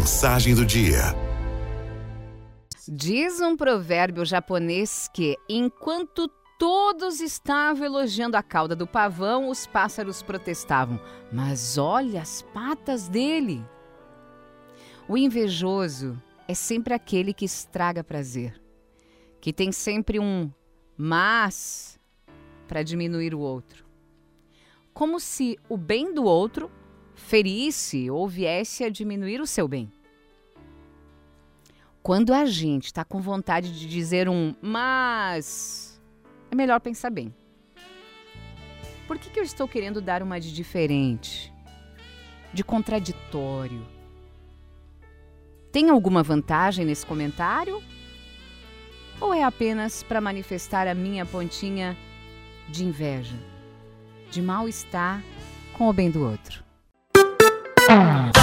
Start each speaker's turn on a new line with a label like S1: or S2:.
S1: Mensagem do dia.
S2: Diz um provérbio japonês que, enquanto todos estavam elogiando a cauda do pavão, os pássaros protestavam. Mas olha as patas dele! O invejoso é sempre aquele que estraga prazer, que tem sempre um mas para diminuir o outro. Como se o bem do outro ferisse ou viesse a diminuir o seu bem. Quando a gente está com vontade de dizer um mas, é melhor pensar bem. Por que, que eu estou querendo dar uma de diferente, de contraditório? Tem alguma vantagem nesse comentário? Ou é apenas para manifestar a minha pontinha de inveja, de mal-estar com o bem do outro? Sounds.